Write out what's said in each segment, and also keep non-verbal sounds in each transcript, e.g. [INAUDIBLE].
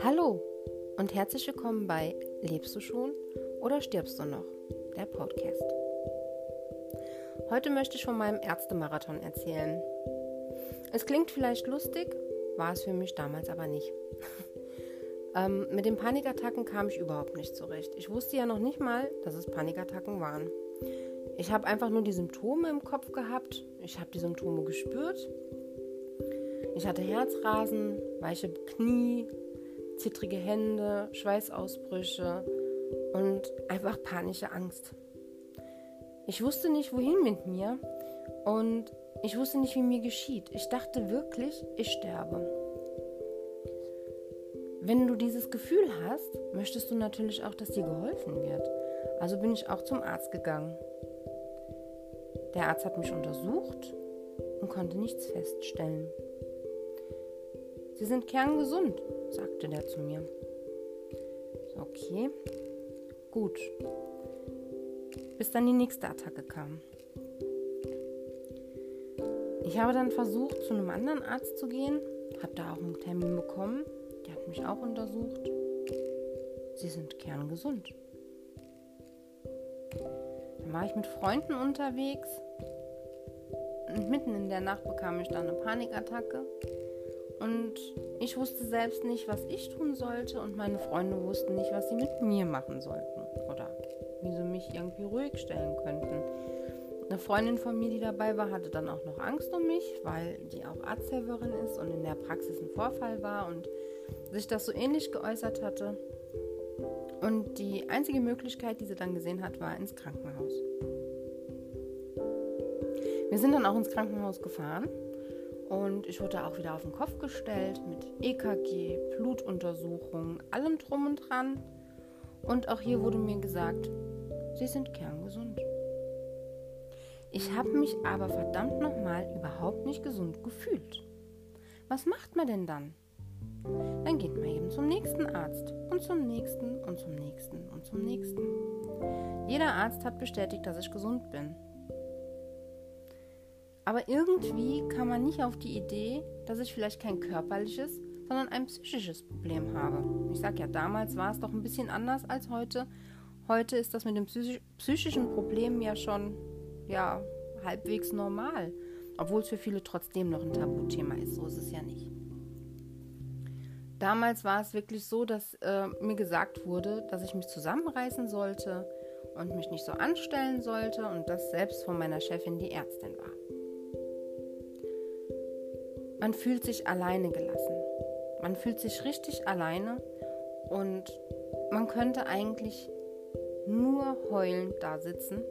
Hallo und herzlich willkommen bei Lebst du schon oder stirbst du noch? Der Podcast. Heute möchte ich von meinem Ärztemarathon erzählen. Es klingt vielleicht lustig, war es für mich damals aber nicht. [LAUGHS] ähm, mit den Panikattacken kam ich überhaupt nicht zurecht. Ich wusste ja noch nicht mal, dass es Panikattacken waren. Ich habe einfach nur die Symptome im Kopf gehabt. Ich habe die Symptome gespürt. Ich hatte Herzrasen, weiche Knie, zittrige Hände, Schweißausbrüche und einfach panische Angst. Ich wusste nicht, wohin mit mir und ich wusste nicht, wie mir geschieht. Ich dachte wirklich, ich sterbe. Wenn du dieses Gefühl hast, möchtest du natürlich auch, dass dir geholfen wird. Also bin ich auch zum Arzt gegangen. Der Arzt hat mich untersucht und konnte nichts feststellen. Sie sind kerngesund, sagte der zu mir. Okay, gut. Bis dann die nächste Attacke kam. Ich habe dann versucht, zu einem anderen Arzt zu gehen, habe da auch einen Termin bekommen. Der hat mich auch untersucht. Sie sind kerngesund. War ich mit Freunden unterwegs und mitten in der Nacht bekam ich dann eine Panikattacke. Und ich wusste selbst nicht, was ich tun sollte und meine Freunde wussten nicht, was sie mit mir machen sollten oder wie sie mich irgendwie ruhig stellen könnten. Eine Freundin von mir, die dabei war, hatte dann auch noch Angst um mich, weil die auch Arzthelferin ist und in der Praxis ein Vorfall war und sich das so ähnlich geäußert hatte. Und die einzige Möglichkeit, die sie dann gesehen hat, war ins Krankenhaus. Wir sind dann auch ins Krankenhaus gefahren und ich wurde auch wieder auf den Kopf gestellt mit EKG, Blutuntersuchung, allem drum und dran. Und auch hier wurde mir gesagt, Sie sind kerngesund. Ich habe mich aber verdammt nochmal überhaupt nicht gesund gefühlt. Was macht man denn dann? Dann geht man eben zum nächsten Arzt und zum nächsten und zum nächsten und zum nächsten. Jeder Arzt hat bestätigt, dass ich gesund bin. Aber irgendwie kam man nicht auf die Idee, dass ich vielleicht kein körperliches, sondern ein psychisches Problem habe. Ich sage ja, damals war es doch ein bisschen anders als heute. Heute ist das mit den psychisch psychischen Problemen ja schon ja, halbwegs normal. Obwohl es für viele trotzdem noch ein Tabuthema ist. So ist es ja nicht. Damals war es wirklich so, dass äh, mir gesagt wurde, dass ich mich zusammenreißen sollte und mich nicht so anstellen sollte und das selbst von meiner Chefin die Ärztin war. Man fühlt sich alleine gelassen. Man fühlt sich richtig alleine und man könnte eigentlich nur heulend da sitzen,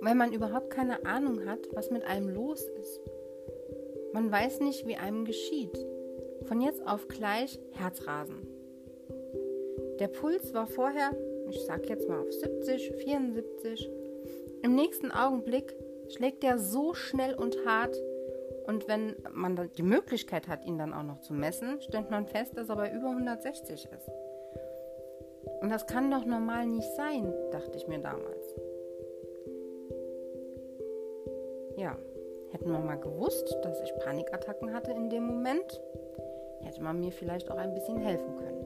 weil man überhaupt keine Ahnung hat, was mit einem los ist. Man weiß nicht, wie einem geschieht. Von jetzt auf gleich Herzrasen. Der Puls war vorher, ich sag jetzt mal auf 70, 74. Im nächsten Augenblick schlägt er so schnell und hart, und wenn man die Möglichkeit hat, ihn dann auch noch zu messen, stellt man fest, dass er bei über 160 ist. Und das kann doch normal nicht sein, dachte ich mir damals. Ja, hätten wir mal gewusst, dass ich Panikattacken hatte in dem Moment, hätte man mir vielleicht auch ein bisschen helfen können.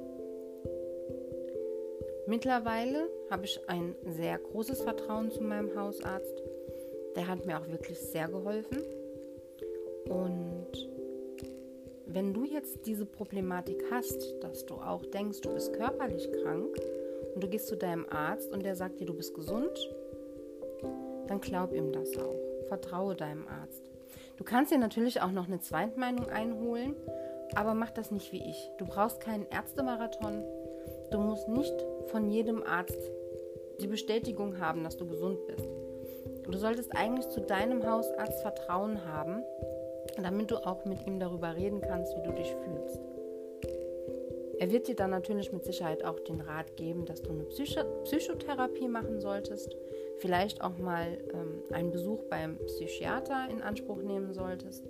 Mittlerweile habe ich ein sehr großes Vertrauen zu meinem Hausarzt. Der hat mir auch wirklich sehr geholfen. Und wenn du jetzt diese Problematik hast, dass du auch denkst, du bist körperlich krank und du gehst zu deinem Arzt und der sagt dir, du bist gesund, dann glaub ihm das auch. Vertraue deinem Arzt. Du kannst dir natürlich auch noch eine Zweitmeinung einholen, aber mach das nicht wie ich. Du brauchst keinen Ärztemarathon. Du musst nicht von jedem Arzt die Bestätigung haben, dass du gesund bist. Du solltest eigentlich zu deinem Hausarzt Vertrauen haben damit du auch mit ihm darüber reden kannst, wie du dich fühlst. Er wird dir dann natürlich mit Sicherheit auch den Rat geben, dass du eine Psycho Psychotherapie machen solltest, vielleicht auch mal ähm, einen Besuch beim Psychiater in Anspruch nehmen solltest,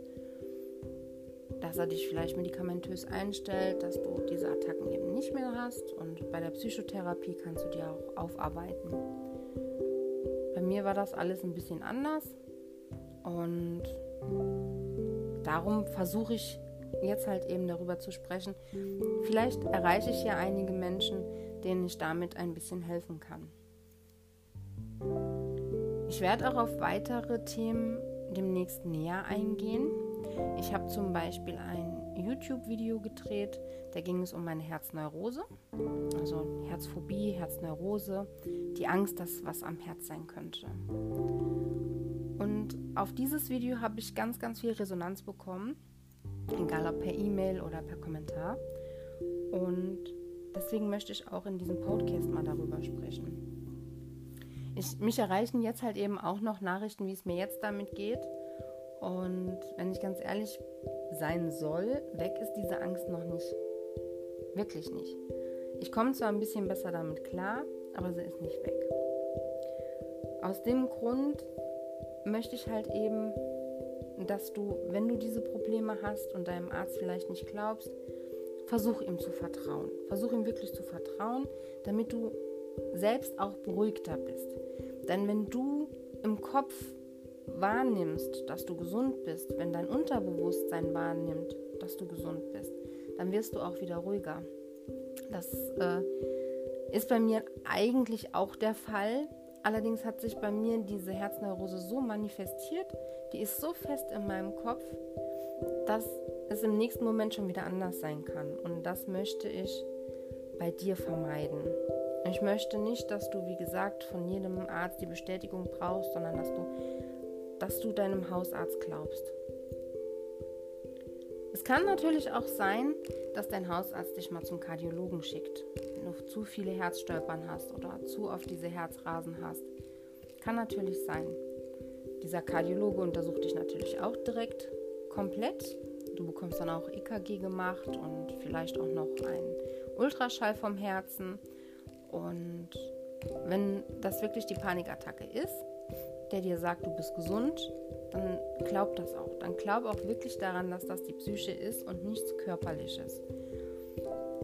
dass er dich vielleicht medikamentös einstellt, dass du diese Attacken eben nicht mehr hast und bei der Psychotherapie kannst du die auch aufarbeiten. Bei mir war das alles ein bisschen anders. Und darum versuche ich jetzt halt eben darüber zu sprechen. Vielleicht erreiche ich ja einige Menschen, denen ich damit ein bisschen helfen kann. Ich werde auch auf weitere Themen demnächst näher eingehen. Ich habe zum Beispiel ein YouTube-Video gedreht, da ging es um meine Herzneurose, also Herzphobie, Herzneurose, die Angst, dass was am Herz sein könnte. Und auf dieses Video habe ich ganz, ganz viel Resonanz bekommen, egal ob per E-Mail oder per Kommentar. Und deswegen möchte ich auch in diesem Podcast mal darüber sprechen. Ich, mich erreichen jetzt halt eben auch noch Nachrichten, wie es mir jetzt damit geht. Und wenn ich ganz ehrlich sein soll, weg ist diese Angst noch nicht. Wirklich nicht. Ich komme zwar ein bisschen besser damit klar, aber sie ist nicht weg. Aus dem Grund möchte ich halt eben, dass du, wenn du diese Probleme hast und deinem Arzt vielleicht nicht glaubst, versuch ihm zu vertrauen. Versuch ihm wirklich zu vertrauen, damit du selbst auch beruhigter bist. Denn wenn du im Kopf wahrnimmst, dass du gesund bist, wenn dein Unterbewusstsein wahrnimmt, dass du gesund bist, dann wirst du auch wieder ruhiger. Das äh, ist bei mir eigentlich auch der Fall. Allerdings hat sich bei mir diese Herzneurose so manifestiert, die ist so fest in meinem Kopf, dass es im nächsten Moment schon wieder anders sein kann. Und das möchte ich bei dir vermeiden. Ich möchte nicht, dass du, wie gesagt, von jedem Arzt die Bestätigung brauchst, sondern dass du dass du deinem Hausarzt glaubst. Es kann natürlich auch sein, dass dein Hausarzt dich mal zum Kardiologen schickt, du zu viele Herzstolpern hast oder zu oft diese Herzrasen hast. Kann natürlich sein. Dieser Kardiologe untersucht dich natürlich auch direkt komplett. Du bekommst dann auch EKG gemacht und vielleicht auch noch einen Ultraschall vom Herzen. Und wenn das wirklich die Panikattacke ist, der dir sagt, du bist gesund, dann glaub das auch. Dann glaub auch wirklich daran, dass das die Psyche ist und nichts Körperliches.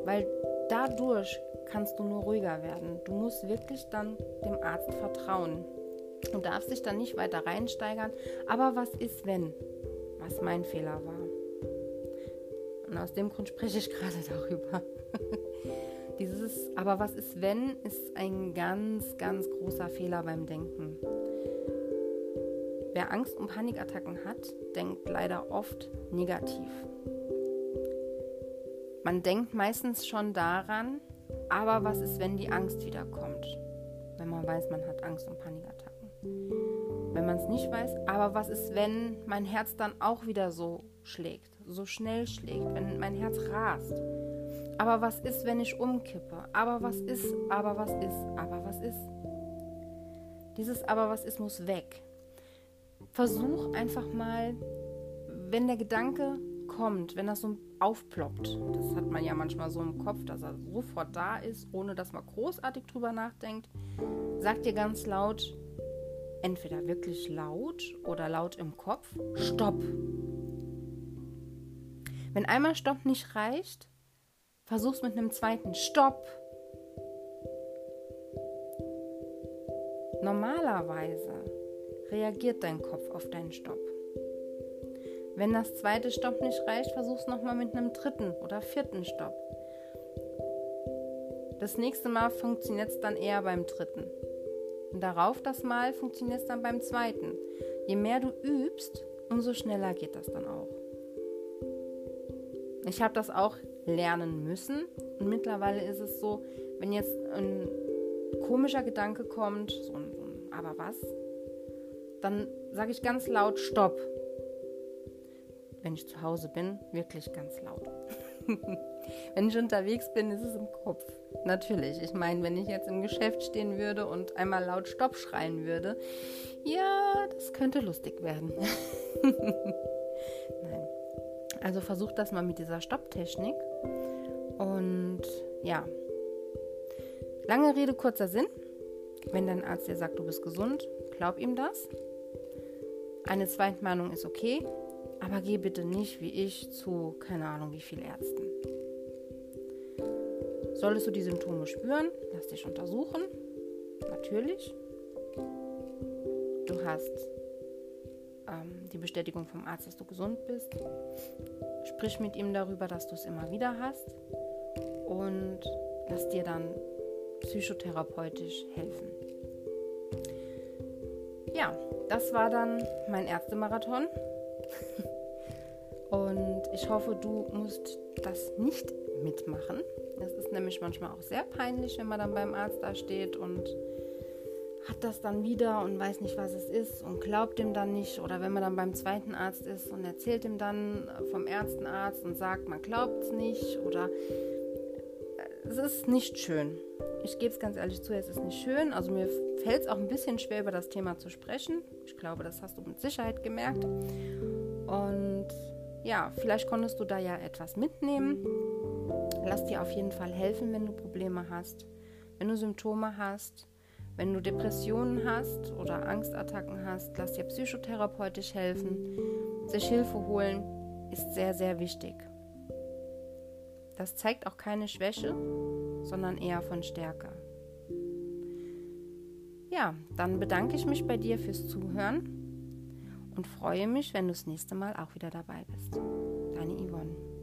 Weil dadurch kannst du nur ruhiger werden. Du musst wirklich dann dem Arzt vertrauen. Du darfst dich dann nicht weiter reinsteigern. Aber was ist, wenn? Was mein Fehler war. Und aus dem Grund spreche ich gerade [LAUGHS] darüber. [LAUGHS] Dieses, aber was ist, wenn, ist ein ganz, ganz großer Fehler beim Denken. Wer Angst- und Panikattacken hat, denkt leider oft negativ. Man denkt meistens schon daran, aber was ist, wenn die Angst wiederkommt? Wenn man weiß, man hat Angst- und Panikattacken. Wenn man es nicht weiß, aber was ist, wenn mein Herz dann auch wieder so schlägt, so schnell schlägt, wenn mein Herz rast? Aber was ist, wenn ich umkippe? Aber was ist, aber was ist, aber was ist? Dieses aber was ist muss weg versuch einfach mal, wenn der Gedanke kommt, wenn das so aufploppt, das hat man ja manchmal so im Kopf, dass er sofort da ist, ohne dass man großartig drüber nachdenkt, sag dir ganz laut, entweder wirklich laut oder laut im Kopf, Stopp. Wenn einmal Stopp nicht reicht, versuch's mit einem zweiten Stopp. Normalerweise reagiert dein Kopf auf deinen Stopp. Wenn das zweite Stopp nicht reicht, versuch es nochmal mit einem dritten oder vierten Stopp. Das nächste Mal funktioniert es dann eher beim dritten. Und darauf das Mal funktioniert es dann beim zweiten. Je mehr du übst, umso schneller geht das dann auch. Ich habe das auch lernen müssen und mittlerweile ist es so, wenn jetzt ein komischer Gedanke kommt, so ein, so ein aber was, dann sage ich ganz laut Stopp. Wenn ich zu Hause bin, wirklich ganz laut. [LAUGHS] wenn ich unterwegs bin, ist es im Kopf. Natürlich. Ich meine, wenn ich jetzt im Geschäft stehen würde und einmal laut Stopp schreien würde, ja, das könnte lustig werden. [LAUGHS] Nein. Also versuch das mal mit dieser Stopptechnik. Und ja. Lange Rede, kurzer Sinn. Wenn dein Arzt dir sagt, du bist gesund, glaub ihm das. Eine Zweitmeinung ist okay, aber geh bitte nicht wie ich zu keine Ahnung wie viel Ärzten. Solltest du die Symptome spüren, lass dich untersuchen. Natürlich. Du hast, äh, ähm, die Bestätigung vom Arzt, dass du gesund bist. Sprich mit ihm darüber, dass du es immer wieder hast und lass dir dann psychotherapeutisch helfen. Ja, das war dann mein Ärztemarathon. [LAUGHS] und ich hoffe, du musst das nicht mitmachen. Das ist nämlich manchmal auch sehr peinlich, wenn man dann beim Arzt da steht und hat das dann wieder und weiß nicht, was es ist und glaubt ihm dann nicht. Oder wenn man dann beim zweiten Arzt ist und erzählt ihm dann vom ersten Arzt und sagt, man glaubt es nicht. Oder äh, es ist nicht schön. Ich gebe es ganz ehrlich zu, es ist nicht schön. Also mir fällt es auch ein bisschen schwer, über das Thema zu sprechen. Ich glaube, das hast du mit Sicherheit gemerkt. Und ja, vielleicht konntest du da ja etwas mitnehmen. Lass dir auf jeden Fall helfen, wenn du Probleme hast, wenn du Symptome hast wenn du Depressionen hast oder Angstattacken hast, lass dir psychotherapeutisch helfen. Sich Hilfe holen ist sehr, sehr wichtig. Das zeigt auch keine Schwäche, sondern eher von Stärke. Ja, dann bedanke ich mich bei dir fürs Zuhören und freue mich, wenn du das nächste Mal auch wieder dabei bist. Deine Yvonne.